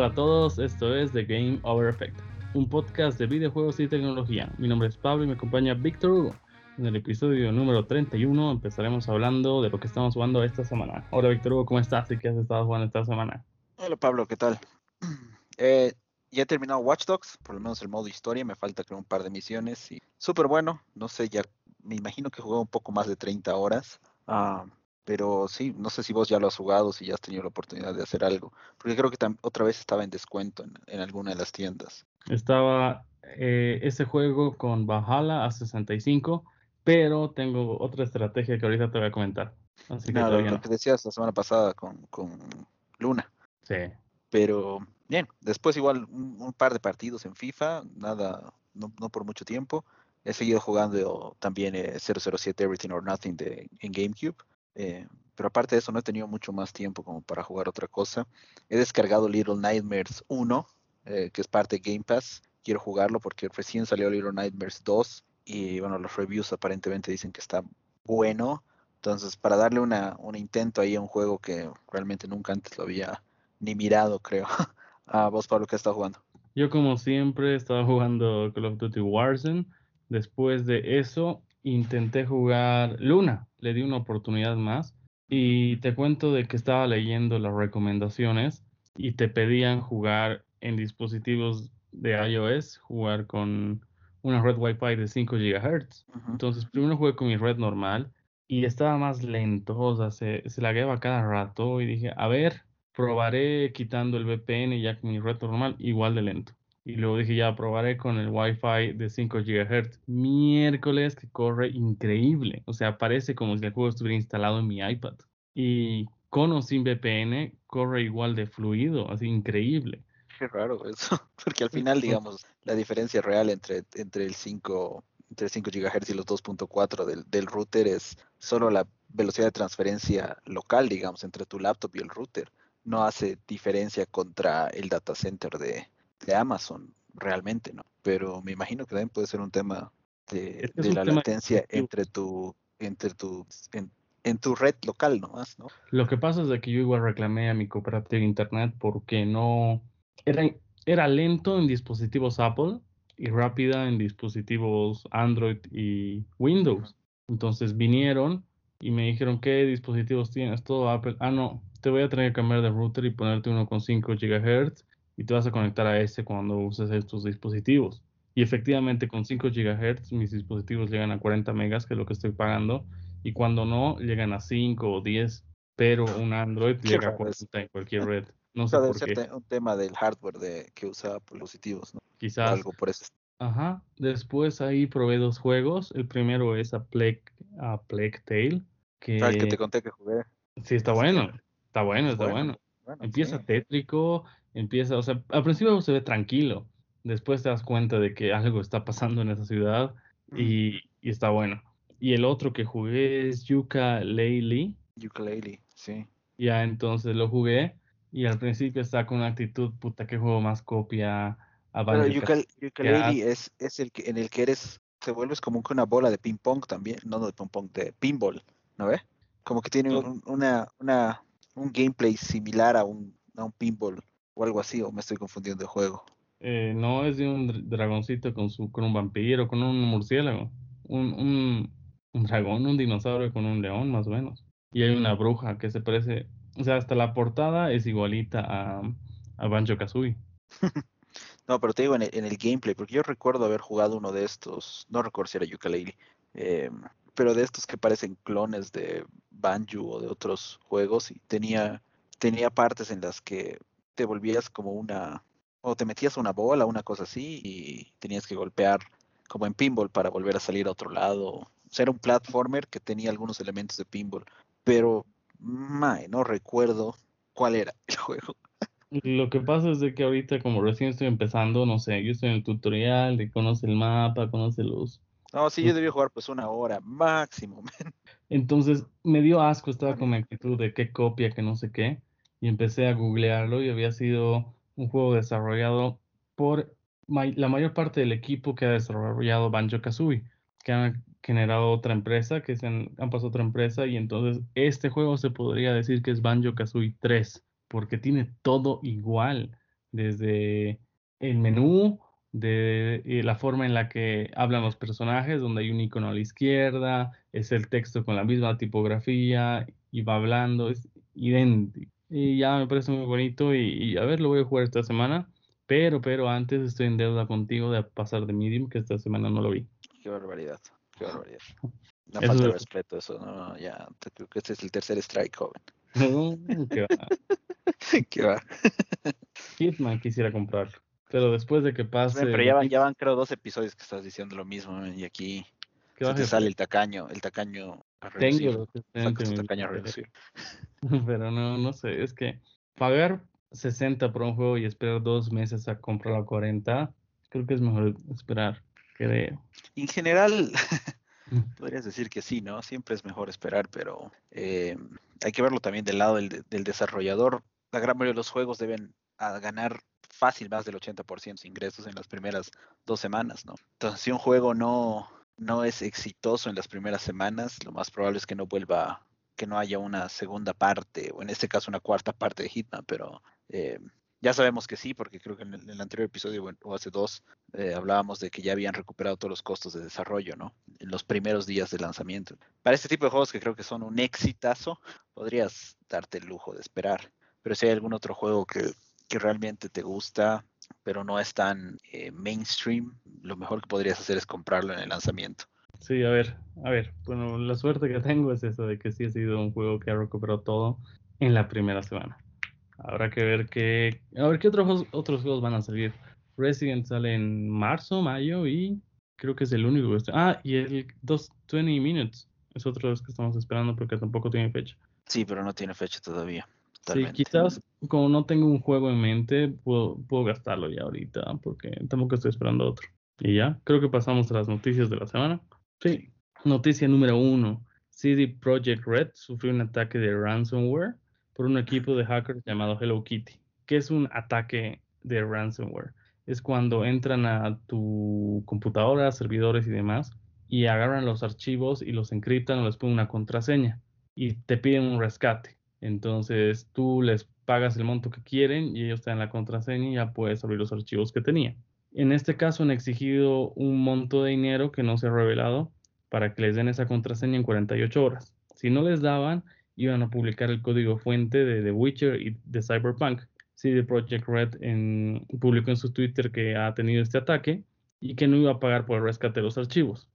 Hola a todos, esto es The Game Over Effect, un podcast de videojuegos y tecnología. Mi nombre es Pablo y me acompaña Víctor Hugo. En el episodio número 31 empezaremos hablando de lo que estamos jugando esta semana. Hola Víctor Hugo, ¿cómo estás y qué has estado jugando esta semana? Hola Pablo, ¿qué tal? Eh, ya he terminado Watch Dogs, por lo menos el modo historia, me falta creo un par de misiones y súper bueno, no sé, ya me imagino que jugué un poco más de 30 horas. Ah, pero sí, no sé si vos ya lo has jugado, si ya has tenido la oportunidad de hacer algo, porque creo que otra vez estaba en descuento en, alguna de las tiendas. Estaba eh, ese juego con Valhalla a 65, pero tengo otra estrategia que ahorita te voy a comentar. Así que lo, que decías la semana pasada con, Luna. Sí. Pero bien, después igual un, par de partidos en FIFA, nada, no, por mucho tiempo. He seguido jugando también 007 eh, Everything or Nothing de, en GameCube. Eh, pero aparte de eso, no he tenido mucho más tiempo como para jugar otra cosa. He descargado Little Nightmares 1, eh, que es parte de Game Pass. Quiero jugarlo porque recién salió Little Nightmares 2 y bueno, los reviews aparentemente dicen que está bueno. Entonces, para darle una, un intento ahí a un juego que realmente nunca antes lo había ni mirado, creo. a vos, Pablo, ¿qué estás jugando? Yo, como siempre, estaba jugando Call of Duty Warzone. Después de eso, intenté jugar Luna, le di una oportunidad más y te cuento de que estaba leyendo las recomendaciones y te pedían jugar en dispositivos de iOS, jugar con una red Wi-Fi de 5 GHz. Entonces, primero jugué con mi red normal y estaba más lento, o sea, se, se lagueaba cada rato y dije, a ver, probaré quitando el VPN ya con mi red normal, igual de lento. Y luego dije, ya probaré con el Wi-Fi de 5 GHz. Miércoles que corre increíble. O sea, parece como si el juego estuviera instalado en mi iPad. Y con o sin VPN corre igual de fluido, así increíble. Qué raro eso, porque al final, digamos, la diferencia real entre, entre el 5 entre 5 GHz y los 2.4 del, del router es solo la velocidad de transferencia local, digamos, entre tu laptop y el router. No hace diferencia contra el data center de, de Amazon realmente, ¿no? Pero me imagino que también puede ser un tema de, la latencia entre tu, entre tu, en, tu red local nomás, ¿no? Lo que pasa es de que yo igual reclamé a mi cooperativa de internet porque no era, era lento en dispositivos Apple y rápida en dispositivos Android y Windows. Entonces vinieron y me dijeron, ¿qué dispositivos tienes? Todo Apple. Ah, no, te voy a tener que cambiar de router y ponerte uno con 5 GHz y te vas a conectar a ese cuando uses estos dispositivos. Y efectivamente con 5 GHz mis dispositivos llegan a 40 megas, que es lo que estoy pagando, y cuando no, llegan a 5 o 10, pero un Android llega a 40 en cualquier red. No sé por qué. un tema del hardware de, que usa dispositivos, ¿no? Quizás. Algo por eso. Ajá. Después ahí probé dos juegos. El primero es a Plague, a Plague Tale. Que... Ah, que te conté que jugué. Sí, está bueno. Está bueno, está bueno. Empieza tétrico, empieza, o sea, al principio se ve tranquilo, después te das cuenta de que algo está pasando en esa ciudad y, está bueno. Y el otro que jugué es Yuka Laylee. Yuka sí. Ya entonces lo jugué y al principio está con una actitud, puta, que juego más copia a Pero Yuka, es, es el que, en el que eres, te vuelves como que una bola de ping pong también, no de ping pong, de pinball, ¿no ves? Como que tiene una, una, un gameplay similar a un, a un pinball o algo así, o me estoy confundiendo de juego. Eh, no, es de un dragoncito con, su, con un vampiro, con un murciélago. Un, un, un, dragón, un dinosaurio con un león, más o menos. Y hay una bruja que se parece. O sea, hasta la portada es igualita a, a Banjo Kazooie. no, pero te digo en el, en el, gameplay, porque yo recuerdo haber jugado uno de estos. No recuerdo si era Yooka-Laylee. Eh, pero de estos que parecen clones de Banjo o de otros juegos y tenía, tenía partes en las que te volvías como una, o te metías una bola, una cosa así, y tenías que golpear como en pinball para volver a salir a otro lado. O sea, era un platformer que tenía algunos elementos de pinball, pero no recuerdo cuál era el juego. Lo que pasa es de que ahorita como recién estoy empezando, no sé, yo estoy en el tutorial, de conoce el mapa, conoce los no, sí, yo debía jugar pues una hora máximo. Entonces me dio asco, estaba con mi actitud de qué copia, que no sé qué, y empecé a googlearlo y había sido un juego desarrollado por la mayor parte del equipo que ha desarrollado Banjo Kazooie, que han generado otra empresa, que se han, han pasado otra empresa, y entonces este juego se podría decir que es Banjo Kazooie 3, porque tiene todo igual. desde el menú, de eh, la forma en la que hablan los personajes, donde hay un icono a la izquierda, es el texto con la misma tipografía y va hablando, es idéntico. Y ya me parece muy bonito y, a ver, lo voy a jugar esta semana, pero, pero antes estoy en deuda contigo de pasar de Medium, que esta semana no lo vi. Qué barbaridad, qué barbaridad. Una falta de respeto eso, no, ya, creo que este es el tercer strike, joven. qué va. qué va. Hitman quisiera comprarlo. Pero después de que pase. Pero ya van, ya van creo dos episodios que estás diciendo lo mismo, y aquí se te sale el tacaño, el tacaño a. Tengo tacaño a. Pero no, no sé, es que pagar 60 por un juego y esperar dos meses a comprarlo a 40, creo que es mejor esperar, creo. En general, mm. podrías decir que sí, ¿no? Siempre es mejor esperar, pero eh, hay que verlo también del lado del, del desarrollador. La gran mayoría de los juegos deben ganar fácil más del 80% de ingresos en las primeras dos semanas, ¿no? Entonces, si un juego no, no es exitoso en las primeras semanas, lo más probable es que no vuelva, que no haya una segunda parte, o en este caso una cuarta parte de Hitman, pero eh, ya sabemos que sí, porque creo que en el, anterior episodio, o hace dos, eh, hablábamos de que ya habían recuperado todos los costos de desarrollo, ¿no? En los primeros días de lanzamiento. Para este tipo de juegos que creo que son un exitazo, podrías darte el lujo de esperar. Pero si hay algún otro juego que que realmente te gusta, pero no es tan eh, mainstream, lo mejor que podrías hacer es comprarlo en el lanzamiento. Sí, a ver, a ver, bueno, la suerte que tengo es eso de que sí ha sido un juego que ha recuperado todo en la primera semana. Habrá que ver qué, a ver qué otros otros juegos van a salir. Resident sale en marzo, mayo y creo que es el único que. Ah, y el 220 Minutes es otro de los que estamos esperando porque tampoco tiene fecha. Sí, pero no tiene fecha todavía. Sí, quizás como no tengo un juego en mente, puedo, puedo gastarlo ya ahorita, porque tampoco estoy esperando otro. Y ya, creo que pasamos a las noticias de la semana. Sí, noticia número uno. CD Projekt Red sufrió un ataque de ransomware por un equipo de hackers llamado Hello Kitty. ¿Qué es un ataque de ransomware? Es cuando entran a tu computadora, servidores y demás, y agarran los archivos y los encriptan o les ponen una contraseña y te piden un rescate. Entonces tú les pagas el monto que quieren y ellos te dan la contraseña y ya puedes abrir los archivos que tenía. En este caso han exigido un monto de dinero que no se ha revelado para que les den esa contraseña en 48 horas. Si no les daban, iban a publicar el código fuente de The Witcher y de Cyberpunk. CD Projekt Red en, publicó en su Twitter que ha tenido este ataque y que no iba a pagar por el rescate de los archivos.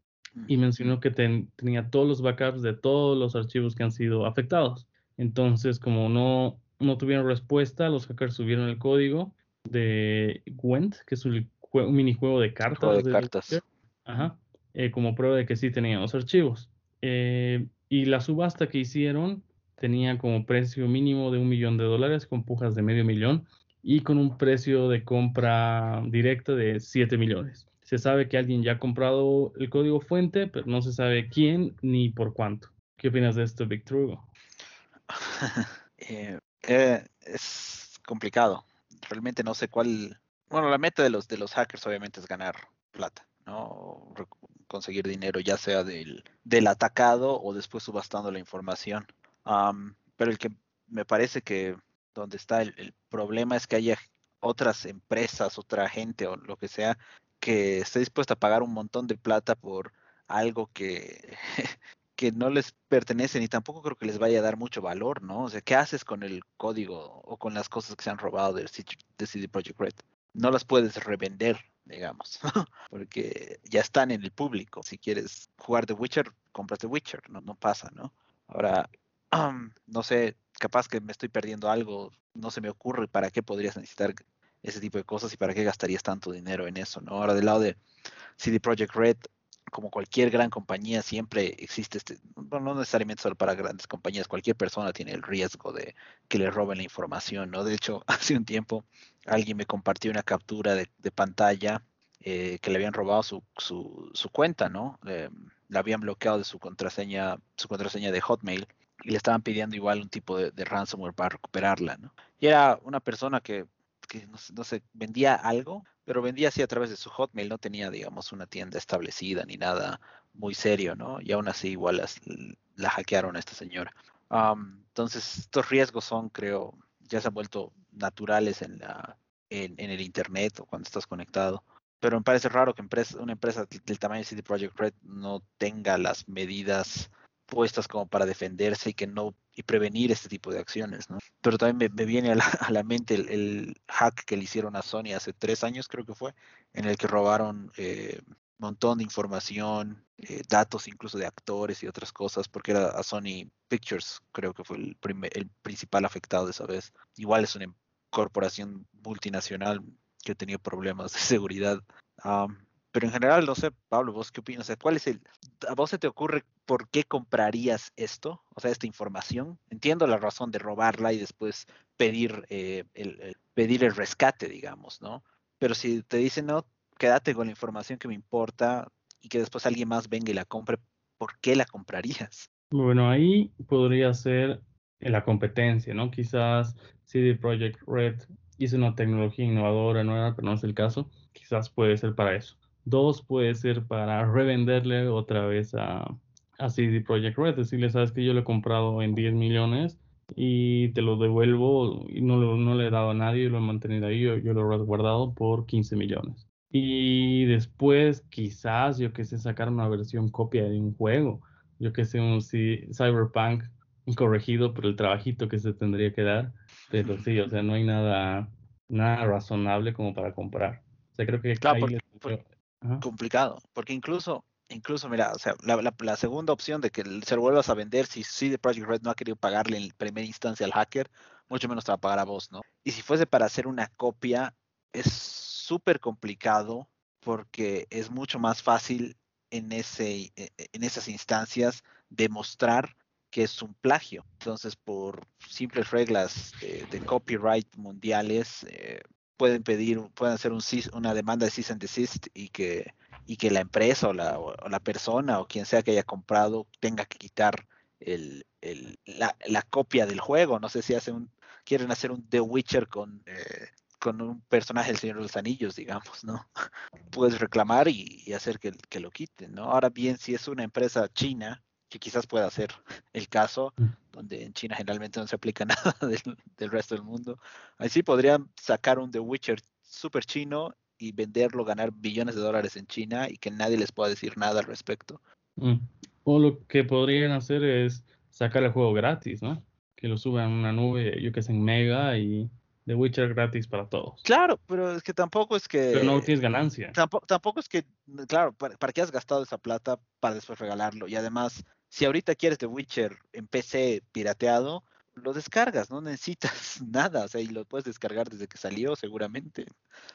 Y mencionó que tenía todos los backups de todos los archivos que han sido afectados. Entonces, como no, no tuvieron respuesta, los hackers subieron el código de Gwent, que es un, minijuego de cartas. de, cartas. Ajá, eh, como prueba de que sí tenían los archivos. Eh, y la subasta que hicieron tenía como precio mínimo de un millón de dólares con pujas de medio millón y con un precio de compra directa de 7 millones. Se sabe que alguien ya ha comprado el código fuente, pero no se sabe quién ni por cuánto. ¿Qué opinas de esto, Victor Hugo? Eh, eh, es complicado. Realmente no sé cuál. Bueno, la meta de los de los hackers obviamente es ganar plata, ¿no? conseguir dinero, ya sea del, del atacado o después subastando la información. pero el que me parece que donde está el, el, problema es que haya otras empresas, otra gente o lo que sea que esté dispuesta a pagar un montón de plata por algo que que no les pertenece ni tampoco creo que les vaya a dar mucho valor, ¿no? O sea, ¿qué haces con el código o con las cosas que se han robado de, CD Projekt Red? No las puedes revender, digamos, porque ya están en el público. Si quieres jugar The Witcher, compras The Witcher, no, pasa, ¿no? Ahora, no sé, capaz que me estoy perdiendo algo, no se me ocurre para qué podrías necesitar ese tipo de cosas y para qué gastarías tanto dinero en eso, ¿no? Ahora, del lado de CD Projekt Red, como cualquier gran compañía, siempre existe este, no necesariamente solo para grandes compañías, cualquier persona tiene el riesgo de que le roben la información, ¿no? De hecho, hace un tiempo alguien me compartió una captura de, pantalla eh, que le habían robado su, su, su cuenta, ¿no? Eh, la habían bloqueado de su contraseña, su contraseña de Hotmail y le estaban pidiendo igual un tipo de, de ransomware para recuperarla, ¿no? Y era una persona que que no, sé, vendía algo, pero vendía así a través de su Hotmail, no tenía, digamos, una tienda establecida ni nada muy serio, ¿no? Y aún así igual la hackearon a esta señora. entonces, estos riesgos son, creo, ya se han vuelto naturales en la, en, el internet o cuando estás conectado. Pero me parece raro que una empresa del tamaño de CD Projekt Red no tenga las medidas puestas como para defenderse y que no y prevenir este tipo de acciones, ¿no? Pero también me, viene a la, mente el, hack que le hicieron a Sony hace tres años, creo que fue, en el que robaron eh, un montón de información, eh, datos incluso de actores y otras cosas, porque era a Sony Pictures, creo que fue el, el principal afectado de esa vez. Igual es una corporación multinacional que tenido problemas de seguridad. Pero en general, no sé, Pablo, ¿vos qué opinas? ¿cuál es el, ¿A vos se te ocurre por qué comprarías esto? O sea, esta información. Entiendo la razón de robarla y después pedir, eh, el, pedir el rescate, digamos, ¿no? Pero si te dicen, no, quédate con la información que me importa y que después alguien más venga y la compre, ¿por qué la comprarías? Bueno, ahí podría ser la competencia, ¿no? Quizás CD Projekt Red hizo una tecnología innovadora, nueva, pero no es el caso. Quizás puede ser para eso. Dos, puede ser para revenderle otra vez a, a CD Projekt Red, decirle, sabes que yo lo he comprado en 10 millones y te lo devuelvo y no, no le he dado a nadie, lo he mantenido ahí, yo, yo lo he guardado por 15 millones. Y después quizás, yo que sé, sacar una versión copia de un juego, yo que sé, un Cyberpunk corregido por el trabajito que se tendría que dar, pero sí, o sea, no hay nada, nada razonable como para comprar. O sea, creo que claro, complicado, porque incluso, incluso, mira, o sea, la, la, segunda opción de que se vuelvas a vender, si CD Project Red no ha querido pagarle en primera instancia al hacker, mucho menos te va a pagar a vos, ¿no? Y si fuese para hacer una copia, es súper complicado porque es mucho más fácil en, ese, e, e, en esas instancias demostrar que es un plagio. Entonces, por simples reglas de, copyright mundiales, eh, pueden pedir, pueden hacer un, una demanda de cease and desist y que, y que la empresa o la, o la persona o quien sea que haya comprado tenga que quitar el, el, la, copia del juego. No sé si hacen quieren hacer un The Witcher con, eh, con un personaje del Señor de los Anillos, digamos, ¿no? Puedes reclamar y, y hacer que, que, lo quiten, ¿no? Ahora bien, si es una empresa china que quizás pueda ser el caso, mm. donde en China generalmente no se aplica nada del, resto del mundo. Ahí sí podrían sacar un The Witcher super chino y venderlo, ganar billones de dólares en China y que nadie les pueda decir nada al respecto. Mm. O lo que podrían hacer es sacar el juego gratis, ¿no? Que lo suban a una nube, yo que sé, en Mega y The Witcher gratis para todos. Claro, pero es que tampoco es que... Pero no tienes ganancia. Tampoco, tampoco es que, claro, ¿para, ¿para, qué has gastado esa plata para después regalarlo? Y además, si ahorita quieres The Witcher en PC pirateado, lo descargas, no necesitas nada, o sea, y lo puedes descargar desde que salió seguramente.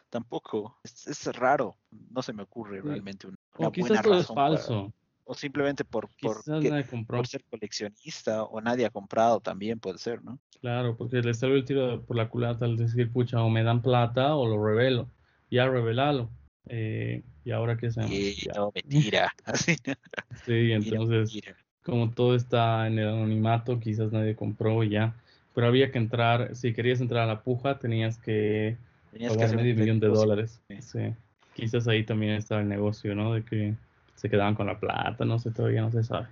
Tampoco, es, raro, no se me ocurre realmente una, o quizás todo es falso. O simplemente por, por, ser coleccionista o nadie ha comprado también puede ser, ¿no? Claro, porque le salió el tiro por la culata al decir, pucha, o me dan plata o lo revelo. Ya revelalo. Eh, y ahora qué hacemos. Y no, mentira. sí, entonces como todo está en el anonimato, quizás nadie compró y ya. Pero había que entrar, si querías entrar a la puja, tenías que pagar medio millón de dólares. Sí. Quizás ahí también está el negocio, ¿no? De que se quedaban con la plata, no sé, todavía no se sabe.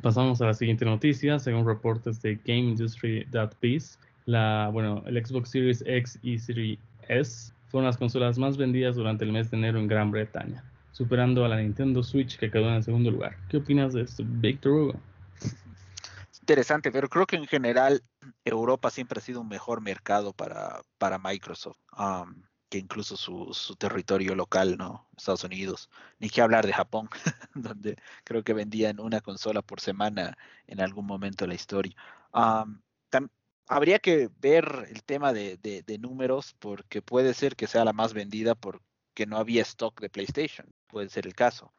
Pasamos a la siguiente noticia. Según reportes de GameIndustry.biz, la, bueno, el Xbox Series X y Series S fueron las consolas más vendidas durante el mes de enero en Gran Bretaña superando a la Nintendo Switch que quedó en el segundo lugar. ¿Qué opinas de esto, Victor Hugo? Interesante, pero creo que en general Europa siempre ha sido un mejor mercado para, para Microsoft um, que incluso su, su, territorio local, ¿no? Estados Unidos. Ni que hablar de Japón, donde creo que vendían una consola por semana en algún momento de la historia. Um, habría que ver el tema de, de, de, números porque puede ser que sea la más vendida porque no había stock de PlayStation puede ser el caso.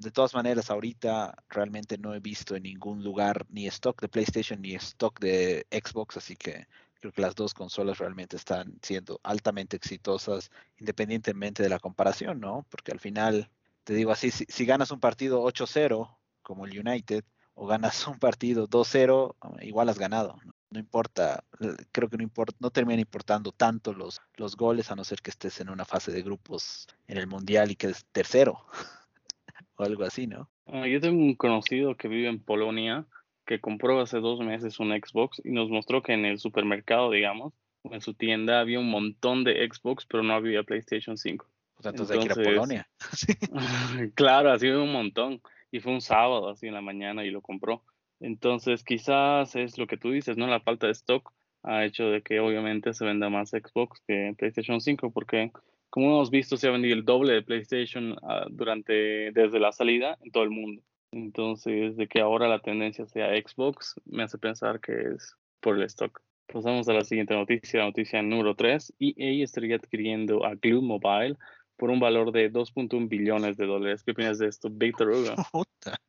de todas maneras, ahorita realmente no he visto en ningún lugar ni stock de PlayStation ni stock de Xbox, así que creo que las dos consolas realmente están siendo altamente exitosas independientemente de la comparación, ¿no? Porque al final, te digo así, si, ganas un partido 8-0 como el United o ganas un partido 2-0, igual has ganado. ¿no? no importa, creo que no importa, no termina importando tanto los, los goles a no ser que estés en una fase de grupos en el mundial y que es tercero o algo así, ¿no? Ah, yo tengo un conocido que vive en Polonia que compró hace dos meses un Xbox y nos mostró que en el supermercado, digamos, en su tienda había un montón de Xbox, pero no había PlayStation 5. O sea, entonces, hay que ir a Polonia. claro, así un montón. Y fue un sábado, así en la mañana, y lo compró. Entonces, quizás es lo que tú dices, ¿no? La falta de stock ha hecho de que obviamente se venda más Xbox que PlayStation 5, porque como hemos visto, se ha vendido el doble de PlayStation ah, durante, desde la salida en todo el mundo. Entonces, de que ahora la tendencia sea Xbox, me hace pensar que es por el stock. Pasamos a la siguiente noticia, noticia número 3. EA estaría adquiriendo a Glue Mobile por un valor de 2.1 billones de dólares. ¿Qué opinas de esto, Víctor Hugo?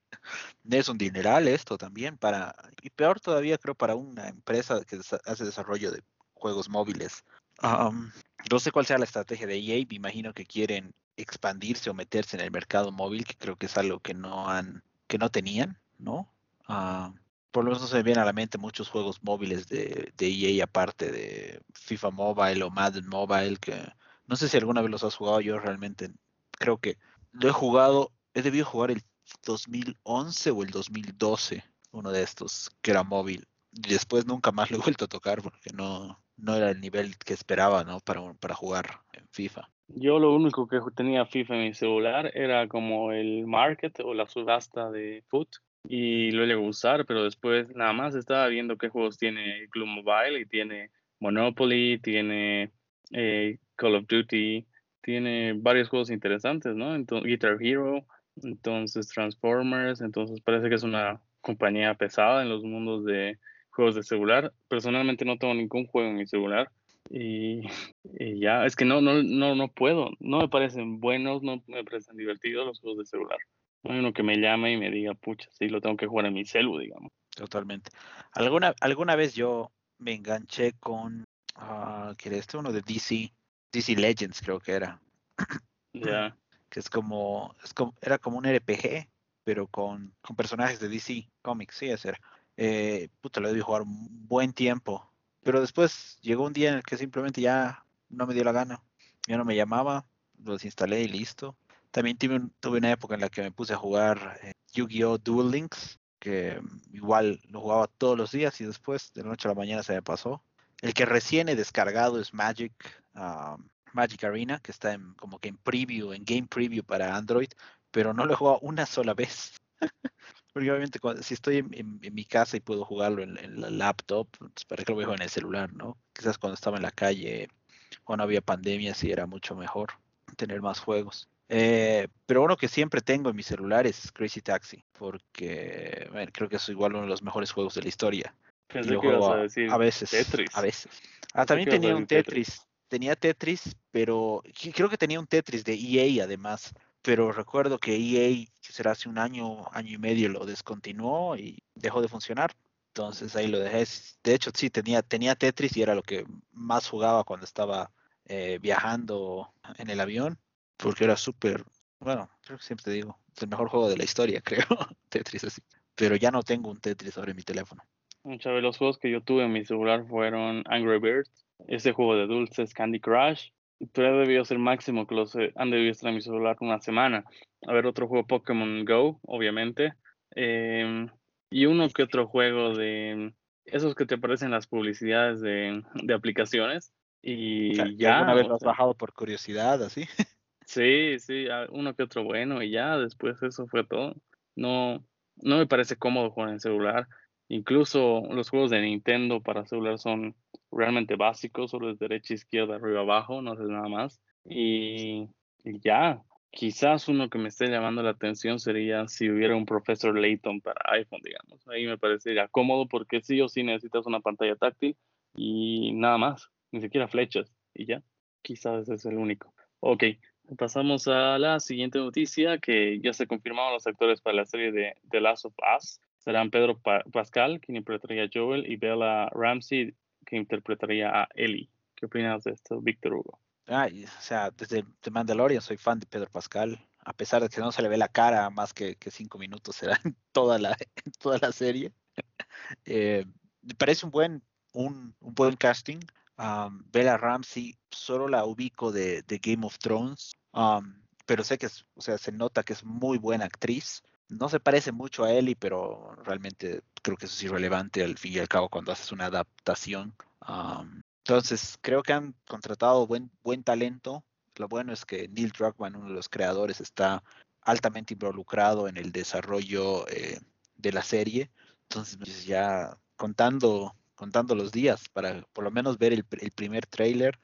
Es un dineral esto también para, y peor todavía creo para una empresa que hace desarrollo de juegos móviles. no sé cuál sea la estrategia de EA, me imagino que quieren expandirse o meterse en el mercado móvil, que creo que es algo que no han, que no tenían, ¿no? Ah, por lo menos no se me vienen a la mente muchos juegos móviles de, EA aparte de FIFA Mobile o Madden Mobile, que no sé si alguna vez los has jugado, yo realmente creo que lo he jugado, he debido jugar el 2011 o el 2012, uno de estos, que era móvil. Y después nunca más lo he vuelto a tocar porque no, no era el nivel que esperaba, ¿no? Para, para jugar en FIFA. Yo lo único que tenía FIFA en mi celular era como el market o la subasta de foot y lo llego a usar, pero después nada más estaba viendo qué juegos tiene Club Mobile y tiene Monopoly, tiene eh, Call of Duty, tiene varios juegos interesantes, ¿no? Entonces, Guitar Hero, entonces Transformers, entonces parece que es una compañía pesada en los mundos de juegos de celular. Personalmente no tengo ningún juego en mi celular y, ya, es que no, no, no, no puedo, no me parecen buenos, no me parecen divertidos los juegos de celular. No hay uno que me llame y me diga, pucha, sí, lo tengo que jugar en mi celu, digamos. Totalmente. Alguna, alguna vez yo me enganché con, uh, ¿qué era este? Uno de DC, DC Legends creo que era. Ya. Que es como, es como, era como un RPG, pero con, con personajes de DC Comics, sí, ese era. Eh, puta, lo debí jugar un buen tiempo. Pero después llegó un día en el que simplemente ya no me dio la gana. Ya no me llamaba, lo desinstalé y listo. También tuve, una época en la que me puse a jugar eh, Yu-Gi-Oh! Duel Links, que igual lo jugaba todos los días y después de la noche a la mañana se me pasó. El que recién he descargado es Magic, um, Magic Arena, que está en, como que en preview, en game preview para Android, pero no lo he jugado una sola vez. Porque obviamente si estoy en, mi casa y puedo jugarlo en, la laptop, pues para qué lo juego en el celular, ¿no? Quizás cuando estaba en la calle o no había pandemia, sí era mucho mejor tener más juegos. Eh, pero uno que siempre tengo en mi celular es Crazy Taxi, porque creo que es igual uno de los mejores juegos de la historia. a, veces. Tetris. A veces. Ah, también tenía un Tetris. Tenía Tetris, pero creo que tenía un Tetris de EA además. Pero recuerdo que EA, será hace un año, año y medio, lo descontinuó y dejó de funcionar. Entonces ahí lo dejé. De hecho, sí, tenía, tenía Tetris y era lo que más jugaba cuando estaba eh, viajando en el avión porque era súper, bueno, creo que siempre te digo, es el mejor juego de la historia, creo, Tetris así. Pero ya no tengo un Tetris sobre mi teléfono. Muchas de los juegos que yo tuve en mi celular fueron Angry Birds, ese juego de dulces, Candy Crush, pero debió ser máximo que los eh, han debido estar en mi celular una semana. A ver, otro juego Pokémon Go, obviamente. Em, y uno que otro juego de esos que te aparecen en las publicidades de, de aplicaciones. Y ya. ¿Alguna vez lo has bajado por curiosidad, así? Sí, sí, uno que otro bueno y ya después eso fue todo. No, no me parece cómodo jugar en celular. Incluso los juegos de Nintendo para celular son realmente básicos, solo es derecha, izquierda, arriba, abajo, no haces nada más. Y, ya, quizás uno que me esté llamando la atención sería si hubiera un profesor Layton para iPhone, digamos. Ahí me parecería cómodo porque sí o sí necesitas una pantalla táctil y nada más, ni siquiera flechas y ya. Quizás ese es el único. Ok, Pasamos a la siguiente noticia, que ya se confirmaron los actores para la serie de The Last of Us. Serán Pedro Pascal, quien interpretaría a Joel, y Bella Ramsey, que interpretaría a Ellie. ¿Qué opinas de esto, Víctor Hugo? Ay, o sea, desde The Mandalorian soy fan de Pedro Pascal, a pesar de que no se le ve la cara más que, cinco minutos, será en toda la, serie. eh, parece un buen, un, un buen casting. Bella Ramsey solo la ubico de, de Game of Thrones pero sé que es, o sea, se nota que es muy buena actriz. No se parece mucho a Ellie, pero realmente creo que eso es irrelevante al fin y al cabo cuando haces una adaptación. Entonces, creo que han contratado buen, buen talento. Lo bueno es que Neil Druckmann, uno de los creadores, está altamente involucrado en el desarrollo eh, de la serie. Entonces, pues, ya contando, contando los días para por lo menos ver el, primer trailer.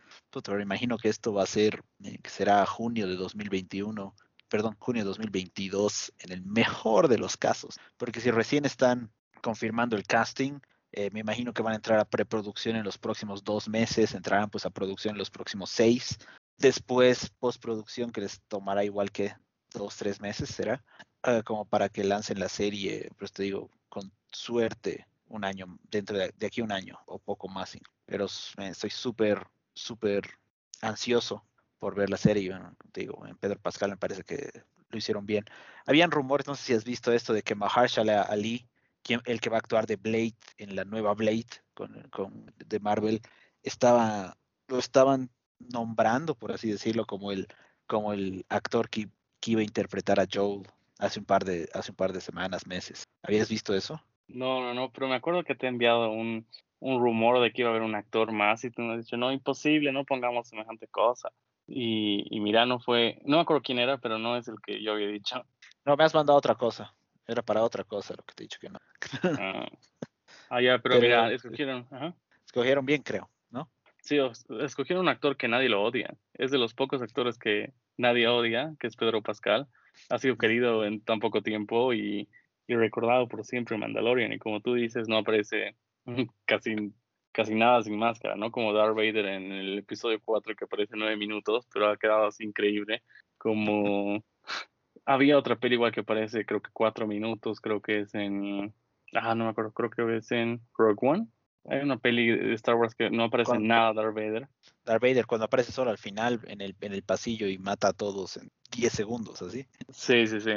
me imagino que esto va a ser, eh, que será junio de 2021, perdón, junio de 2022, en el mejor de los casos. Porque si recién están confirmando el casting, eh, me imagino que van a entrar a preproducción en los próximos dos meses, entrarán pues a producción en los próximos seis. Después, postproducción, que les tomará igual que dos, tres meses, será, ah, como para que lancen la serie, pues te digo, con suerte, un año, dentro de, aquí un año o poco más. Pero estoy súper, súper ansioso por ver la serie. digo, en Pedro Pascal me parece que lo hicieron bien. Habían rumores, no sé si has visto esto, de que Mahershala Ali el que va a actuar de Blade en la nueva Blade con, de Marvel, estaba, lo estaban nombrando, por así decirlo, como el, como el actor que, iba a interpretar a Joel hace un par de, hace un par de semanas, meses. ¿Habías visto eso? No, no, no, pero me acuerdo que te he enviado un, un rumor de que iba a haber un actor más y tú me has dicho, no, imposible, no pongamos semejante cosa. Y, y mira, no fue, no me acuerdo quién era, pero no es el que yo había dicho. No, me has mandado otra cosa. Era para otra cosa lo que te he dicho que no. Ah, ah ya, pero, mira, escogieron. Escogieron bien, creo, ¿no? Sí, escogieron un actor que nadie lo odia. Es de los pocos actores que nadie odia, que es Pedro Pascal. Ha sido querido en tan poco tiempo y, y recordado por siempre en Mandalorian. Y como tú dices, no aparece casi, casi nada sin máscara, ¿no? Como Darth Vader en el episodio 4 que aparece nueve minutos, pero ha quedado así increíble. Como había otra peli igual que aparece, creo que cuatro minutos, creo que es en. Ah, no me acuerdo, creo que es en Rogue One. Hay una peli de Star Wars que no aparece nada Darth Vader. Darth Vader cuando aparece solo al final en el, en el pasillo y mata a todos en 10 segundos, así. Sí, sí, sí.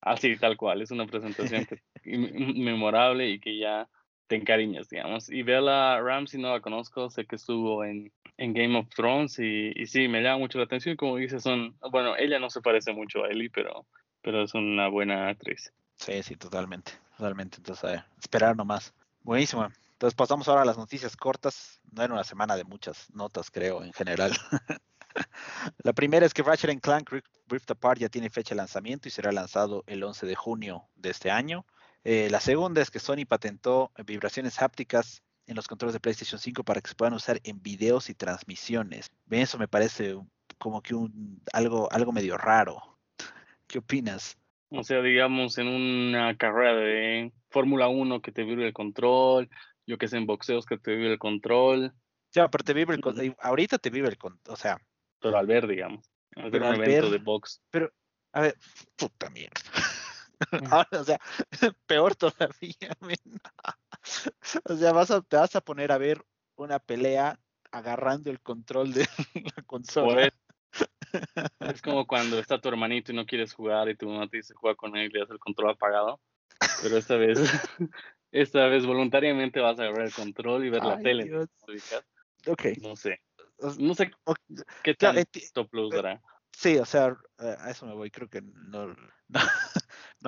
Así, tal cual. Es una presentación memorable y que ya te encariñas, digamos. Y Bella Ramsey no la conozco, sé que estuvo en, en Game of Thrones y, y, sí, me llama mucho la atención. Como dices, son, bueno, ella no se parece mucho a Ellie, pero, pero es una buena actriz. Sí, sí, totalmente, totalmente. Entonces, esperar nomás. Buenísimo. Entonces pasamos ahora a las noticias cortas. No era una semana de muchas notas, creo, en general. la primera es que Ratchet Clank Rift Apart ya tiene fecha de lanzamiento y será lanzado el 11 de junio de este año. Eh, la segunda es que Sony patentó vibraciones hápticas en los controles de PlayStation 5 para que se puedan usar en videos y transmisiones. Eso me parece como que un, algo, algo medio raro. ¿Qué opinas? O sea, digamos, en una carrera de Fórmula 1 que te vibre el control, yo que sé, en boxeos que te vibre el control. Ya, pero te vibre el control. Ahorita te vibre el control, o sea. Pero al ver, digamos. Al ver un evento de box. Pero, a ver, puta mierda. o sea, peor todavía. o sea, vas a, te vas a poner a ver una pelea agarrando el control de la consola. Es como cuando está tu hermanito y no quieres jugar y tu mamá te dice juega con él y le das el control apagado. Pero esta vez, esta vez voluntariamente vas a agarrar el control y ver la tele. Ok. No sé. No sé qué tal top plus dará. Sí, o sea, a eso me voy. Creo que no, no,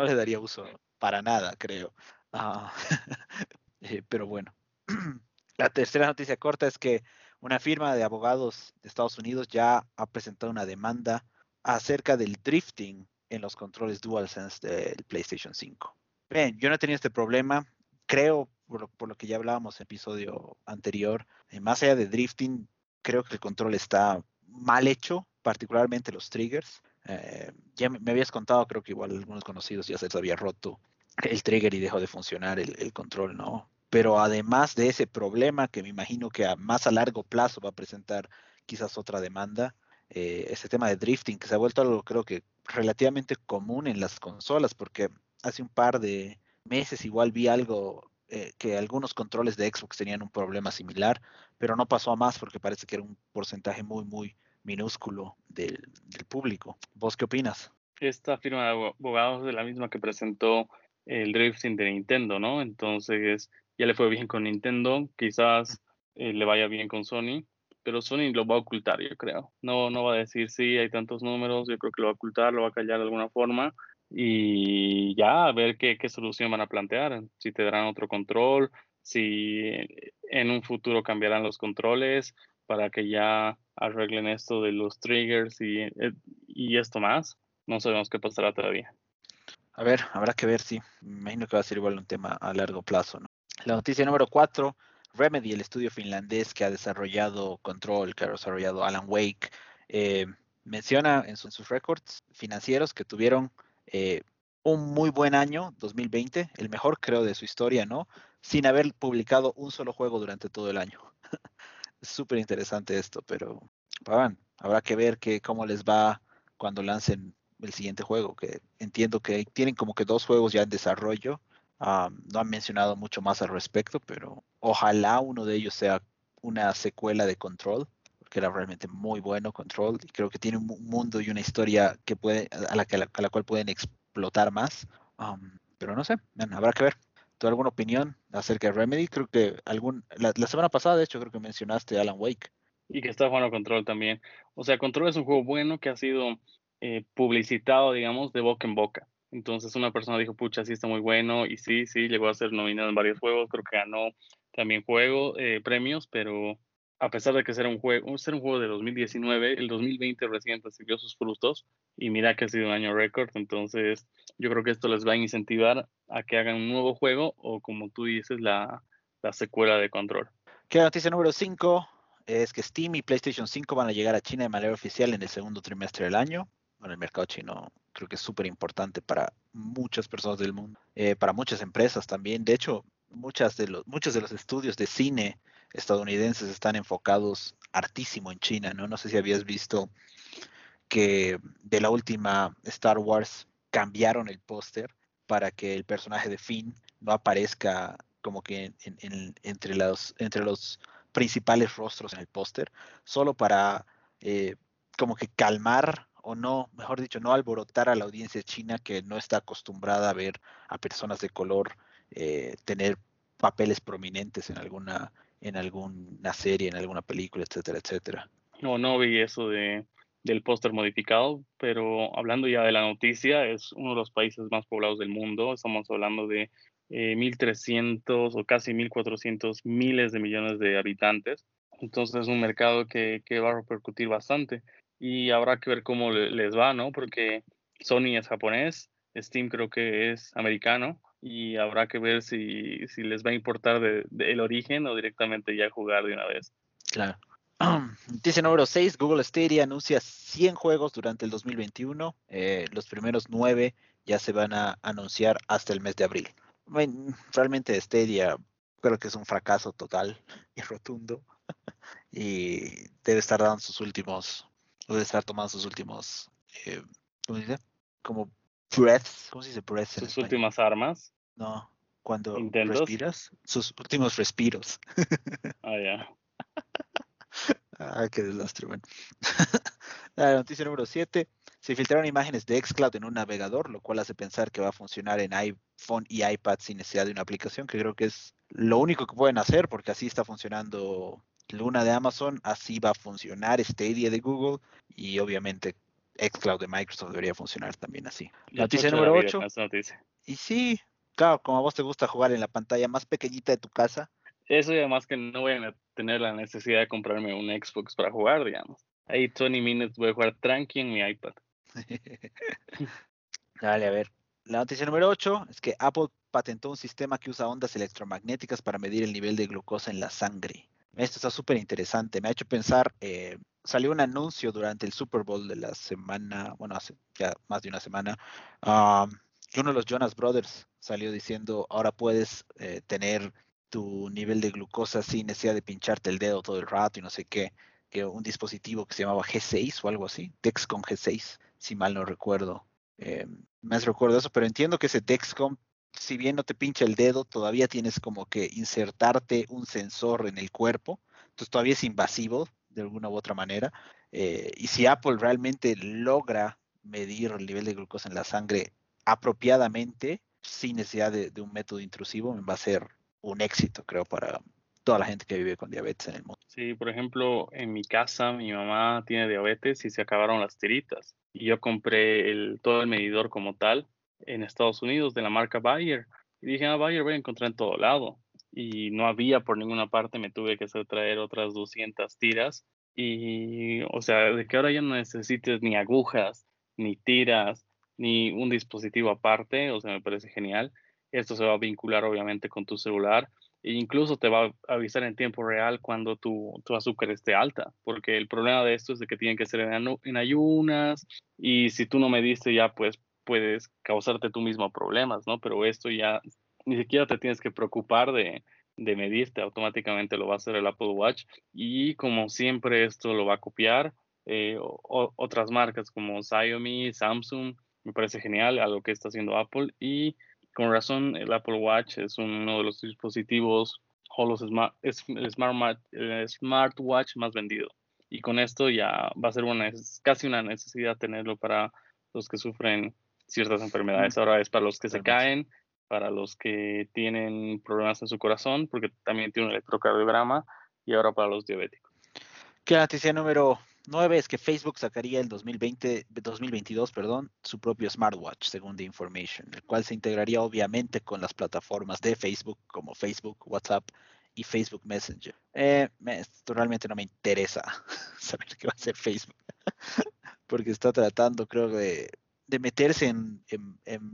le daría uso para nada, creo. Ah, eh, pero bueno. La tercera noticia corta es que una firma de abogados de Estados Unidos ya ha presentado una demanda acerca del drifting en los controles DualSense del PlayStation 5. Bien, yo no he tenido este problema. Creo, por lo, que ya hablábamos en el episodio anterior, eh, más allá de drifting, creo que el control está mal hecho particularmente los triggers. Eh, ya me, habías contado, creo que igual algunos conocidos ya se les había roto el trigger y dejó de funcionar el, control, ¿no? Pero además de ese problema, que me imagino que a más a largo plazo va a presentar quizás otra demanda, eh, ese tema de drifting, que se ha vuelto algo creo que relativamente común en las consolas, porque hace un par de meses igual vi algo eh, que algunos controles de Xbox tenían un problema similar, pero no pasó a más porque parece que era un porcentaje muy, muy minúsculo del, público. ¿Vos qué opinas? Esta firma de abogados es la misma que presentó el drifting de Nintendo, ¿no? Entonces ya le fue bien con Nintendo, quizás eh, le vaya bien con Sony, pero Sony lo va a ocultar, yo creo. No, no va a decir sí, hay tantos números, yo creo que lo va a ocultar, lo va a callar de alguna forma y ya a ver qué, qué solución van a plantear, si te darán otro control si en un futuro cambiarán los controles para que ya arreglen esto de los triggers y, eh, y esto más. No sabemos qué pasará todavía. A ver, habrá que ver, sí. Me imagino que va a ser igual un tema a largo plazo, ¿no? La noticia número cuatro, Remedy, el estudio finlandés que ha desarrollado Control, que ha desarrollado Alan Wake, eh, menciona en, sus récords financieros que tuvieron eh, un muy buen año, 2020, el mejor creo de su historia, ¿no? Sin haber publicado un solo juego durante todo el año. Súper interesante esto, pero bueno, habrá que ver que, cómo les va cuando lancen el siguiente juego, que entiendo que tienen como que dos juegos ya en desarrollo. Ah, no han mencionado mucho más al respecto, pero ojalá uno de ellos sea una secuela de Control que era realmente muy bueno Control y creo que tiene un mundo y una historia que puede a la, que, a la cual pueden explotar más. Um, pero no sé, habrá que ver. ¿Tú alguna opinión acerca de Remedy? Creo que algún la, semana pasada, de hecho, creo que mencionaste Alan Wake. Y que está jugando Control también. O sea, Control es un juego bueno que ha sido eh, publicitado, digamos, de boca en boca. Entonces una persona dijo, pucha, sí está muy bueno. Y sí, sí, llegó a ser nominado en varios juegos. Creo que ganó también juego, eh, premios, pero a pesar de que ser un juego, ser un juego de 2019, el 2020 recién recibió sus frutos y mira que ha sido un año récord, entonces yo creo que esto les va a incentivar a que hagan un nuevo juego o como tú dices, la, la secuela de Control. Que noticia número 5 es que Steam y PlayStation 5 van a llegar a China de manera oficial en el segundo trimestre del año. Bueno, el mercado chino creo que es súper importante para muchas personas del mundo, eh, para muchas empresas también. De hecho, muchas de los, muchos de los estudios de cine estadounidenses están enfocados hartísimo en China, ¿no? No sé si habías visto que de la última Star Wars cambiaron el póster para que el personaje de Finn no aparezca como que entre, los, entre los principales rostros en el póster, solo para eh, como que calmar o no, mejor dicho, no alborotar a la audiencia china que no está acostumbrada a ver a personas de color eh, tener papeles prominentes en alguna en alguna serie, en alguna película, etcétera, etcétera. No, no vi eso de, del póster modificado, pero hablando ya de la noticia, es uno de los países más poblados del mundo. Estamos hablando de eh, 1.300 o casi 1.400 miles de millones de habitantes. Entonces es un mercado que, que va a repercutir bastante y habrá que ver cómo les va, ¿no? Porque Sony es japonés, Steam creo que es americano y habrá que ver si, si les va a importar de, el origen o directamente ya jugar de una vez. Claro. Dice número 6, Google Stadia anuncia 100 juegos durante el 2021. Eh, los primeros 9 ya se van a anunciar hasta el mes de abril. realmente Stadia creo que es un fracaso total y rotundo. y debe estar dando sus últimos, debe estar tomando sus últimos, eh, ¿cómo dice? Como breaths, ¿cómo se dice breaths? Sus últimas armas. No, cuando respiras, sus últimos respiros. Ah, ya. ah, qué desastre, bueno. La noticia número 7. Se filtraron imágenes de Xcloud en un navegador, lo cual hace pensar que va a funcionar en iPhone y iPad sin necesidad de una aplicación, que creo que es lo único que pueden hacer, porque así está funcionando Luna de Amazon, así va a funcionar Stadia de Google y obviamente Xcloud de Microsoft debería funcionar también así. noticia número 8. Y sí, claro, como a vos te gusta jugar en la pantalla más pequeñita de tu casa. Eso y además que no voy a tener la necesidad de comprarme un Xbox para jugar, digamos. Ahí 20 minutes voy a jugar tranqui en mi iPad. Dale, a ver. La noticia número 8 es que Apple patentó un sistema que usa ondas electromagnéticas para medir el nivel de glucosa en la sangre. Esto está súper interesante. Me ha hecho pensar, eh, salió un anuncio durante el Super Bowl de la semana, bueno, hace ya más de una semana, um, que uno de los Jonas Brothers salió diciendo, ahora puedes eh, tener tu nivel de glucosa sin necesidad de pincharte el dedo todo el rato y no sé qué, que un dispositivo que se llamaba G6 o algo así, Dexcom G6, si mal no recuerdo. Eh, más recuerdo eso, pero entiendo que ese Dexcom, si bien no te pincha el dedo, todavía tienes como que insertarte un sensor en el cuerpo, entonces todavía es invasivo de alguna u otra manera. Eh, y si Apple realmente logra medir el nivel de glucosa en la sangre apropiadamente, sin necesidad de, un método intrusivo, va a ser un éxito, creo, para toda la gente que vive con diabetes en el mundo. Sí, por ejemplo, en mi casa mi mamá tiene diabetes y se acabaron las tiritas. Y yo compré el, todo el medidor como tal en Estados Unidos de la marca Bayer. Y dije, ah, Bayer voy a encontrar en todo lado. Y no había por ninguna parte, me tuve que hacer traer otras 200 tiras. Y, o sea, de que ahora ya no necesites ni agujas, ni tiras, ni un dispositivo aparte, o sea, me parece genial. Esto se va a vincular obviamente con tu celular e incluso te va a avisar en tiempo real cuando tu, tu azúcar esté alta, porque el problema de esto es de que tienen que ser en, ayunas y si tú no mediste ya pues puedes causarte tú mismo problemas, ¿no? Pero esto ya ni siquiera te tienes que preocupar de, de medirte, automáticamente lo va a hacer el Apple Watch y como siempre esto lo va a copiar eh, otras marcas como Xiaomi, Samsung, me parece genial a lo que está haciendo Apple y con razón el Apple Watch es uno de los dispositivos o los smart, es el smart, el smartwatch más vendido y con esto ya va a ser una, casi una necesidad tenerlo para los que sufren ciertas enfermedades. Ahora es para los que se caen, para los que tienen problemas en su corazón, porque también tiene un electrocardiograma, y ahora para los diabéticos. ¿Qué noticia número 9 es que Facebook sacaría el 2020, 2022 perdón, su propio smartwatch, según The Information, el cual se integraría obviamente con las plataformas de Facebook, como Facebook, WhatsApp y Facebook Messenger. Eh, esto realmente no me interesa saber qué va a hacer Facebook, porque está tratando, creo, de de meterse en,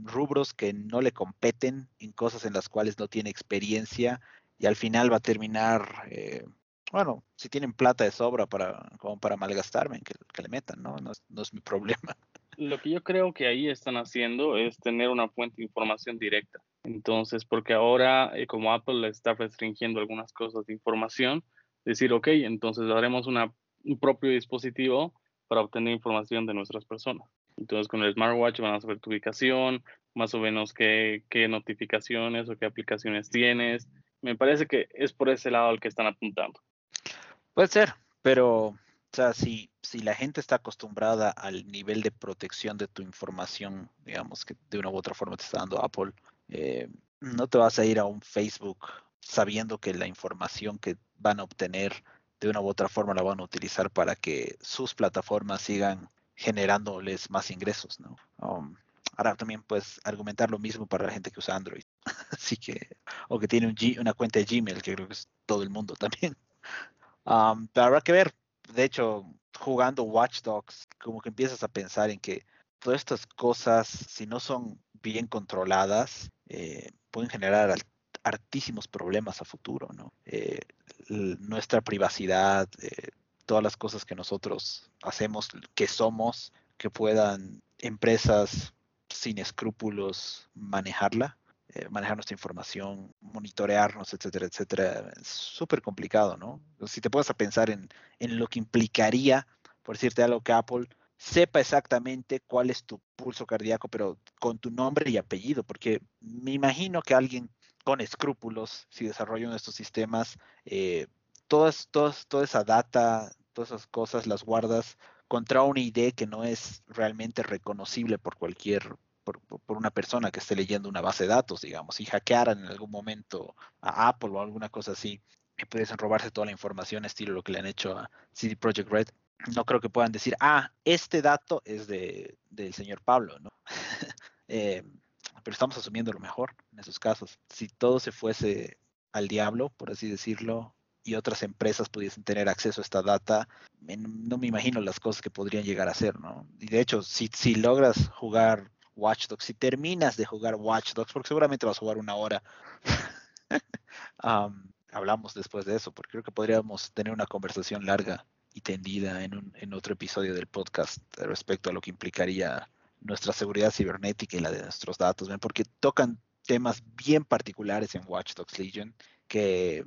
rubros que no le competen, en cosas en las cuales no tiene experiencia y al final va a terminar, eh, bueno, si tienen plata de sobra para, como para malgastarme, que, que le metan, ¿no? ¿no? es mi problema. Lo que yo creo que ahí están haciendo es tener una fuente de información directa. Entonces, porque ahora, eh, como Apple le está restringiendo algunas cosas de información, decir, ok, entonces haremos una, un propio dispositivo para obtener información de nuestras personas. Entonces con el smartwatch van a saber tu ubicación, más o menos qué, qué notificaciones o qué aplicaciones tienes. Me parece que es por ese lado al que están apuntando. Puede ser, pero o sea, si, si la gente está acostumbrada al nivel de protección de tu información, digamos que de una u otra forma te está dando Apple, eh, no te vas a ir a un Facebook sabiendo que la información que van a obtener de una u otra forma la van a utilizar para que sus plataformas sigan generándoles más ingresos, ¿no? Um, ahora también puedes argumentar lo mismo para la gente que usa Android. Así que, o que tiene un una cuenta de Gmail, que creo que es todo el mundo también. Um, pero habrá que ver. De hecho, jugando Watch Dogs, como que empiezas a pensar en que todas estas cosas, si no son bien controladas, eh, pueden generar altísimos problemas a futuro, ¿no? Eh, nuestra privacidad, eh, todas las cosas que nosotros hacemos, que somos, que puedan empresas sin escrúpulos manejarla, eh, manejar nuestra información, monitorearnos, etcétera, etcétera. Es súper complicado, ¿no? Si te puedes a pensar en, en lo que implicaría, por decirte algo, que Apple sepa exactamente cuál es tu pulso cardíaco, pero con tu nombre y apellido, porque me imagino que alguien con escrúpulos, si desarrolla uno de estos sistemas, eh, todas, todas, toda esa data todas esas cosas las guardas contra una ID que no es realmente reconocible por cualquier, por, una persona que esté leyendo una base de datos, digamos, si hackearan en algún momento a Apple o alguna cosa así, y pudiesen robarse toda la información, estilo lo que le han hecho a CD Projekt Red, no creo que puedan decir, ah, este dato es de, del señor Pablo, ¿no? Eh, pero estamos asumiendo lo mejor en esos casos. Si todo se fuese al diablo, por así decirlo, y otras empresas pudiesen tener acceso a esta data, no me imagino las cosas que podrían llegar a ser, ¿no? Y de hecho, si, si logras jugar Watch Dogs, si terminas de jugar Watch Dogs, porque seguramente vas a jugar una hora, hablamos después de eso, porque creo que podríamos tener una conversación larga y tendida en, un, en otro episodio del podcast respecto a lo que implicaría nuestra seguridad cibernética y la de nuestros datos, porque tocan temas bien particulares en Watch Dogs Legion que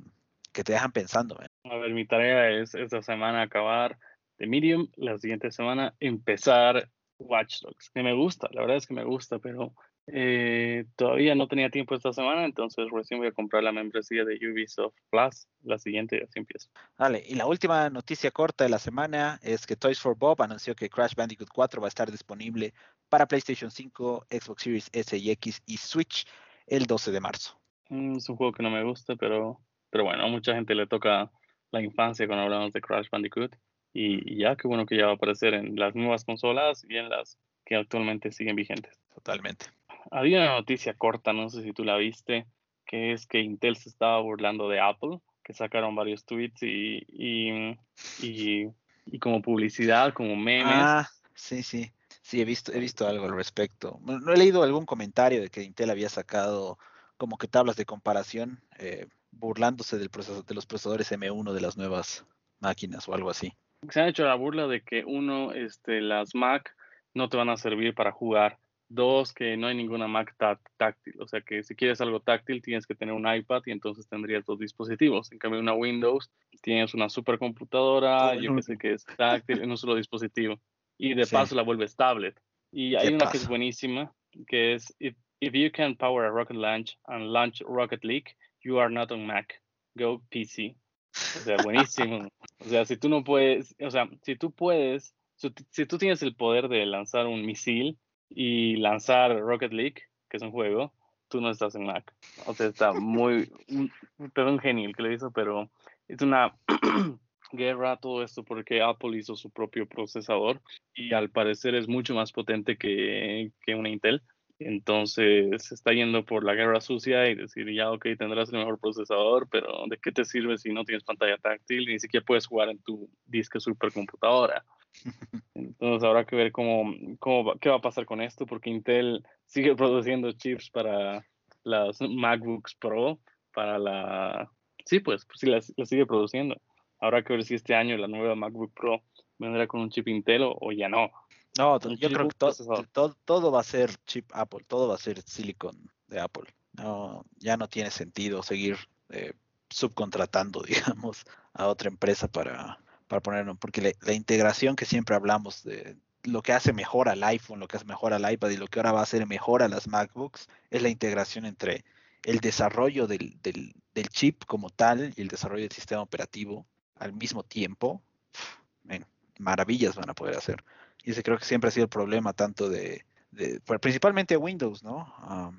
que te dejan pensando. A ver, mi tarea es esta semana acabar de Medium, la siguiente semana empezar Watch Dogs, que me gusta, la verdad es que me gusta, pero eh, todavía no tenía tiempo esta semana, entonces recién voy a comprar la membresía de Ubisoft Plus, la siguiente así empiezo. Vale, y la última noticia corta de la semana es que Toys for Bob anunció que Crash Bandicoot 4 va a estar disponible para PlayStation 5, Xbox Series S y X y Switch el 12 de marzo. Mm, es un juego que no me gusta, pero pero bueno, a mucha gente le toca la infancia cuando hablamos de Crash Bandicoot. Y, ya, qué bueno que ya va a aparecer en las nuevas consolas y en las que actualmente siguen vigentes. Totalmente. Había una noticia corta, no sé si tú la viste, que es que Intel se estaba burlando de Apple, que sacaron varios tweets y, y, y, y como publicidad, como memes. Ah, sí, sí. Sí, he visto, he visto algo al respecto. No he leído algún comentario de que Intel había sacado como que tablas de comparación eh, burlándose del proceso, de los procesadores M1 de las nuevas máquinas o algo así. Se han hecho la burla de que uno, este, las Mac no te van a servir para jugar. Dos, que no hay ninguna Mac táctil. O sea que si quieres algo táctil tienes que tener un iPad y entonces tendrías dos dispositivos. En cambio, una Windows tienes una supercomputadora, yo que sé que es táctil en un solo dispositivo y de paso la vuelves tablet. Y hay una que es buenísima, que es if, if you can power a rocket launch and launch Rocket League, you are not on Mac. Go PC. O sea, buenísimo. o sea, si tú no puedes, o sea, si tú puedes, si tú tienes el poder de lanzar un misil y lanzar Rocket League, que es un juego, tú no estás en Mac. O sea, está muy, perdón, genial que lo hizo, pero es una guerra, todo esto porque Apple hizo su propio procesador y al parecer es mucho más potente que, que una Intel. Entonces se está yendo por la guerra sucia y decir, ya, ok, tendrás el mejor procesador, pero ¿de qué te sirve si no tienes pantalla táctil y ni siquiera puedes jugar en tu disque supercomputadora? Entonces habrá que ver cómo, cómo qué va a pasar con esto, porque Intel sigue produciendo chips para las MacBooks Pro, para la... Sí, pues, pues sí, las sigue produciendo. Habrá que ver si este año la nueva MacBook Pro vendrá con un chip Intel o, ya no. No, yo creo que todo, todo, va a ser chip Apple, todo va a ser silicon de Apple. No, ya no tiene sentido seguir eh, subcontratando, digamos, a otra empresa para, para ponerlo, porque la, integración que siempre hablamos de lo que hace mejor al iPhone, lo que hace mejor al iPad y lo que ahora va a hacer mejor a las MacBooks es la integración entre el desarrollo del, del, del chip como tal y el desarrollo del sistema operativo al mismo tiempo, maravillas van a poder hacer. Y ese creo que siempre ha sido el problema tanto de, pues, principalmente Windows, ¿no?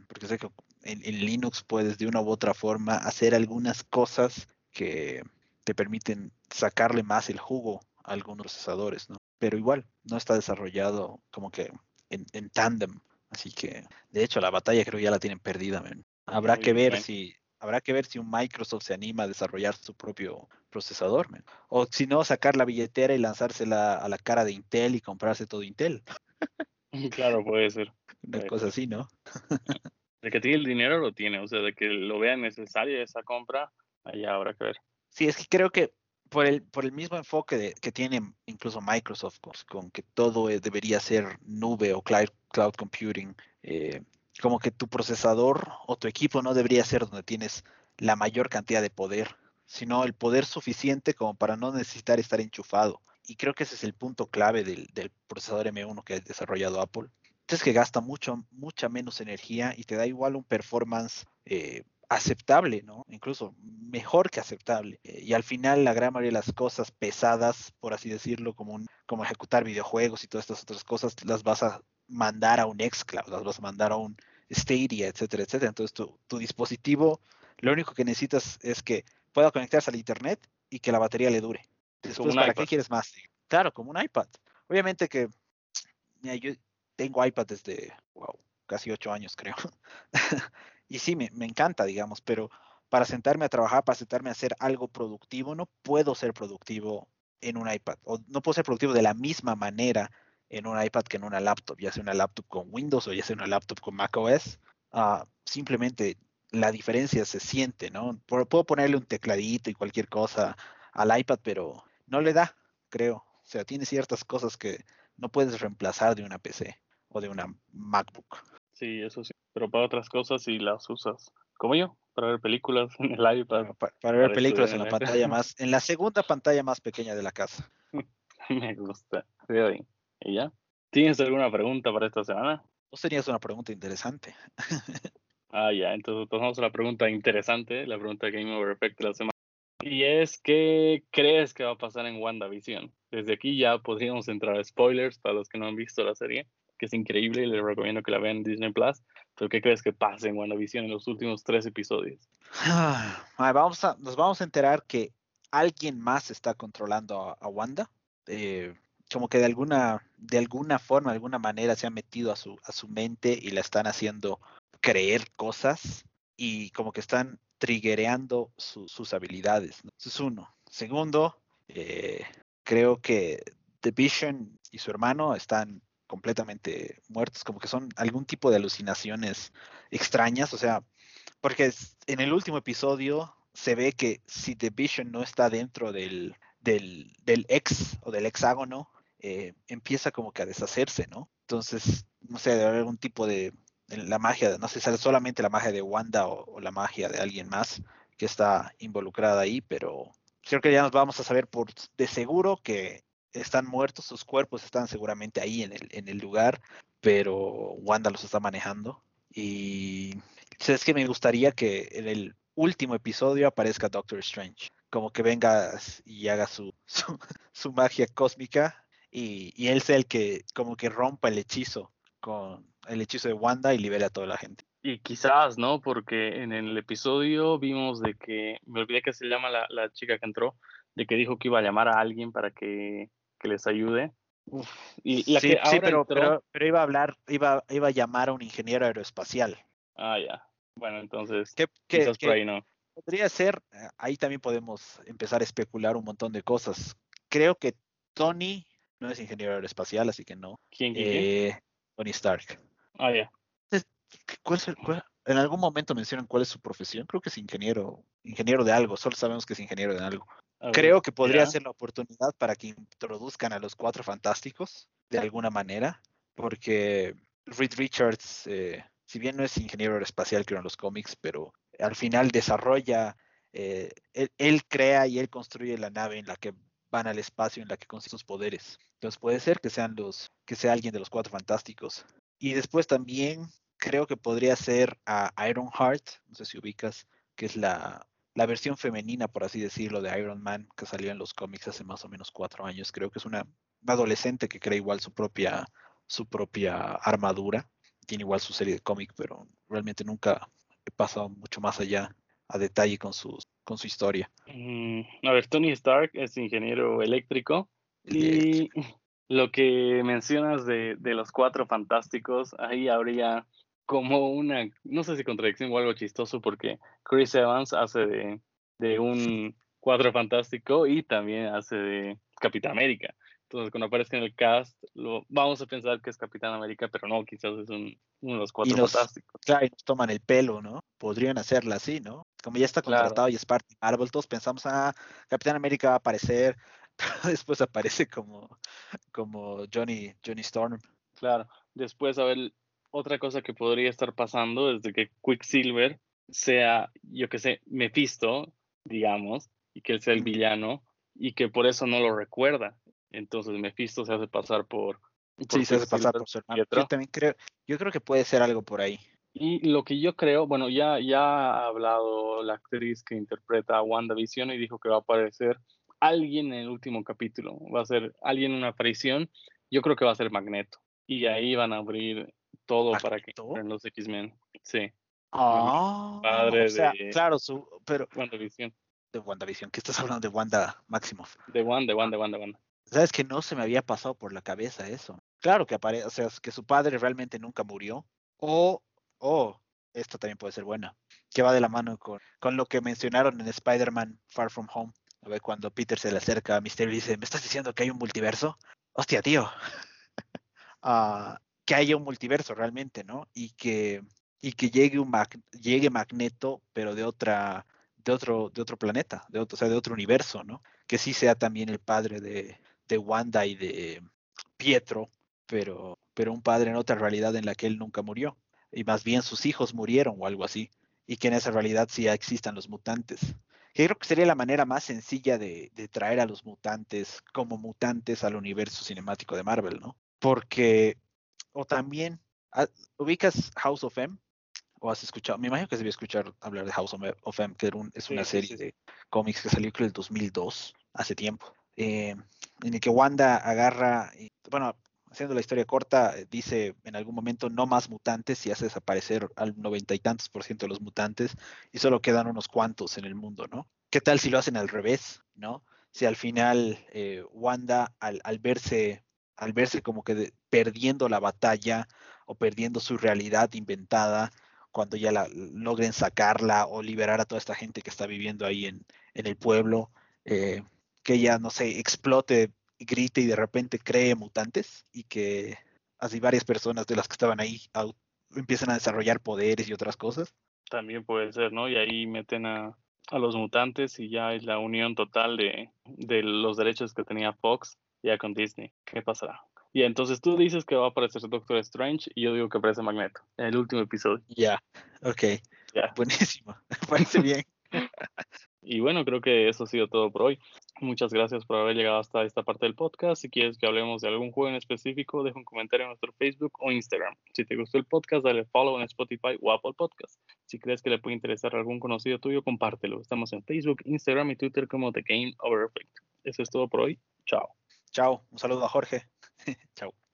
porque sé que en, Linux puedes de una u otra forma hacer algunas cosas que te permiten sacarle más el jugo a algunos procesadores, ¿no? Pero igual, no está desarrollado como que en, en tándem. Así que, de hecho, la batalla creo ya la tienen perdida. Habrá que ver si habrá que ver si un Microsoft se anima a desarrollar su propio procesador, o si no, sacar la billetera y lanzársela a la cara de Intel y comprarse todo Intel. Claro, puede ser. Una cosa así, ¿no? De que tiene el dinero lo tiene, o sea, de que lo vea necesaria esa compra, allá habrá que ver. Sí, es que creo que por el, por el mismo enfoque de, que tiene incluso Microsoft, con, que todo debería ser nube o cloud, cloud computing, eh, como que tu procesador o tu equipo no debería ser donde tienes la mayor cantidad de poder, sino el poder suficiente como para no necesitar estar enchufado. Y creo que ese es el punto clave del, procesador M1 que ha desarrollado Apple. Es que gasta mucho, mucha menos energía y te da igual un performance eh, aceptable, ¿no? Incluso mejor que aceptable. Eh, y al final la gran mayoría de las cosas pesadas, por así decirlo, como, como ejecutar videojuegos y todas estas otras cosas, las vas a mandar a un xCloud, las vas a mandar a un Stadia, etcétera, etcétera. Entonces tu, tu dispositivo, lo único que necesitas es que pueda conectarse al internet y que la batería le dure. Después, ¿para qué quieres más? Claro, como un iPad. Obviamente que yo tengo iPad desde, wow, casi ocho años creo. y sí, me, me, encanta, digamos, pero para sentarme a trabajar, para sentarme a hacer algo productivo, no puedo ser productivo en un iPad. O no puedo ser productivo de la misma manera en un iPad que en una laptop, ya sea una laptop con Windows o ya sea una laptop con macOS. Uh, simplemente la diferencia se siente, ¿no? Puedo ponerle un tecladito y cualquier cosa al iPad, pero no le da, creo. O sea, tiene ciertas cosas que no puedes reemplazar de una PC o de una MacBook. Sí, eso sí, pero para otras cosas sí las usas. Como yo, para ver películas en el iPad. Para, ver películas en la pantalla más, en la segunda pantalla más pequeña de la casa. Me gusta. Bien. ¿Y ya? ¿Tienes alguna pregunta para esta semana? Vos tenías una pregunta interesante. ah, ya, entonces tomamos la pregunta interesante, la pregunta Game Over Effect de la semana. Y es, ¿qué crees que va a pasar en WandaVision? Desde aquí ya podríamos entrar a spoilers para los que no han visto la serie, que es increíble y les recomiendo que la vean en Disney Plus. Pero ¿qué crees que pase en WandaVision en los últimos tres episodios? vamos a, nos vamos a enterar que alguien más está controlando a, Wanda. Eh, como que de alguna, de alguna forma, de alguna manera se ha metido a su, a su mente y la están haciendo creer cosas. y como que están triggereando sus habilidades. Eso es uno. Segundo, eh, creo que The Vision y su hermano están completamente muertos, como que son algún tipo de alucinaciones extrañas, o sea, porque en el último episodio se ve que si The Vision no está dentro del, del, del ex o del hexágono, eh, empieza como que a deshacerse, ¿no? Entonces, no sé, debe haber algún tipo de la magia, no sé es solamente la magia de Wanda o, la magia de alguien más que está involucrada ahí, pero creo que ya nos vamos a saber por de seguro que están muertos, sus cuerpos están seguramente ahí en el, en el lugar, pero Wanda los está manejando. Y es que me gustaría que en el último episodio aparezca Doctor Strange, como que venga y haga su, su, magia cósmica y, y, él sea el que como que rompa el hechizo con el hechizo de Wanda y libere a toda la gente. Y quizás, ¿no? Porque en el episodio vimos de que, me olvidé que se llama la, la chica que entró, de que dijo que iba a llamar a alguien para que, que les ayude. Y la sí, que sí pero, pero, pero, iba a hablar, iba, iba a llamar a un ingeniero aeroespacial. Ah, ya. Bueno, entonces, ¿Qué, quizás por ahí no. Podría ser, eh, ahí también podemos empezar a especular un montón de cosas. Creo que Tony no es ingeniero aeroespacial, así que no. ¿Quién? quién, eh, Tony Stark. Ah, ya. en algún momento mencionan cuál es su profesión. Creo que es ingeniero, ingeniero de algo. Solo sabemos que es ingeniero de algo. Creo que podría ser la oportunidad para que introduzcan a los cuatro fantásticos de alguna manera, porque Reed Richards, eh, si bien no es ingeniero aeroespacial, creo en los cómics, pero al final desarrolla, eh, él, crea y él construye la nave en la que van al espacio, en la que consigue sus poderes. Entonces puede ser que sean los, que sea alguien de los cuatro fantásticos. Y después también creo que podría ser a Iron Heart, no sé si ubicas, que es la, la versión femenina, por así decirlo, de Iron Man, que salió en los cómics hace más o menos cuatro años. Creo que es una, adolescente que crea igual su propia, su propia armadura. Tiene igual su serie de cómic, pero realmente nunca he pasado mucho más allá a detalle con, con su historia. Mm, a ver, Tony Stark es ingeniero eléctrico y lo que mencionas de, de los cuatro fantásticos, ahí habría como una, no sé si contradicción o algo chistoso, porque Chris Evans hace de, un cuadro fantástico y también hace de Capitán América. Entonces, cuando aparezca en el cast, lo, vamos a pensar que es Capitán América, pero no, quizás es un, uno de los cuatro fantásticos. Claro, y nos toman el pelo, ¿no? Podrían hacerla así, ¿no? Como ya está contratado y es parte de Marvel, todos pensamos, ah, Capitán América va a aparecer, pero después aparece como, como Johnny, Johnny Storm. Claro, después, a ver, otra cosa que podría estar pasando es de que Quicksilver sea, yo que sé, Mephisto, digamos, y que él sea el villano, y que por eso no lo recuerda. Entonces Mephisto se hace pasar por... sí, se hace pasar por su hermano. Yo también creo, yo creo que puede ser algo por ahí. Y lo que yo creo, bueno, ya, ya ha hablado la actriz que interpreta a WandaVision y dijo que va a aparecer alguien en el último capítulo. Va a ser alguien en una aparición. Yo creo que va a ser Magneto. Y ahí van a abrir todo para que en los X-Men. Sí. Ah, padre de claro, su, pero WandaVision. De WandaVision, ¿qué estás hablando de Wanda Maximoff? De Wanda, Wanda, Wanda, Wanda. Sabes que no se me había pasado por la cabeza eso. Claro que aparece, o sea, que su padre realmente nunca murió. O, o, esta también puede ser buena, que va de la mano con, con lo que mencionaron en Spider-Man Far From Home. A ver, cuando Peter se le acerca a Mysterio y dice, ¿me estás diciendo que hay un multiverso? Hostia, tío. Ah, que haya un multiverso realmente, ¿no? Y que, y que llegue, un llegue Magneto, pero de otra de otro, de otro planeta, de otro, o sea, de otro universo, ¿no? Que sí sea también el padre de, de Wanda y de Pietro, pero, pero un padre en otra realidad en la que él nunca murió. Y más bien sus hijos murieron o algo así. Y que en esa realidad sí existan los mutantes. Que creo que sería la manera más sencilla de, de traer a los mutantes como mutantes al universo cinemático de Marvel, ¿no? Porque o también, ah, ¿ubicas House of M? ¿O has escuchado? Me imagino que se debía escuchar hablar de House of M, que es una serie de cómics que salió creo el 2002, hace tiempo, eh, en el que Wanda agarra, y, bueno, haciendo la historia corta, dice en algún momento no más mutantes y hace desaparecer al noventa y tantos por ciento de los mutantes y solo quedan unos cuantos en el mundo, ¿no? ¿Qué tal si lo hacen al revés, ¿no? Si al final eh, Wanda, al, verse al verse como que perdiendo la batalla o perdiendo su realidad inventada, cuando ya la, logren sacarla o liberar a toda esta gente que está viviendo ahí en, en el pueblo, eh, que ella, no sé, explote, grite y de repente cree mutantes y que así varias personas de las que estaban ahí empiezan a desarrollar poderes y otras cosas. También puede ser, ¿no? Y ahí meten a, a los mutantes y ya es la unión total de, de los derechos que tenía Fox ya con Disney. ¿Qué pasará? Y entonces tú dices que va a aparecer Doctor Strange y yo digo que aparece Magneto en el último episodio. Ya, ok. Buenísimo, parece bien. y bueno, creo que eso ha sido todo por hoy. Muchas gracias por haber llegado hasta esta parte del podcast. Si quieres que hablemos de algún juego en específico, deja un comentario en nuestro Facebook o Instagram. Si te gustó el podcast, dale follow en Spotify o Apple Podcast. Si crees que le puede interesar a algún conocido tuyo, compártelo. Estamos en Facebook, Instagram y Twitter como The Game Over Effect. Eso es todo por hoy. Chao. Chao. Un saludo a Jorge. Chao.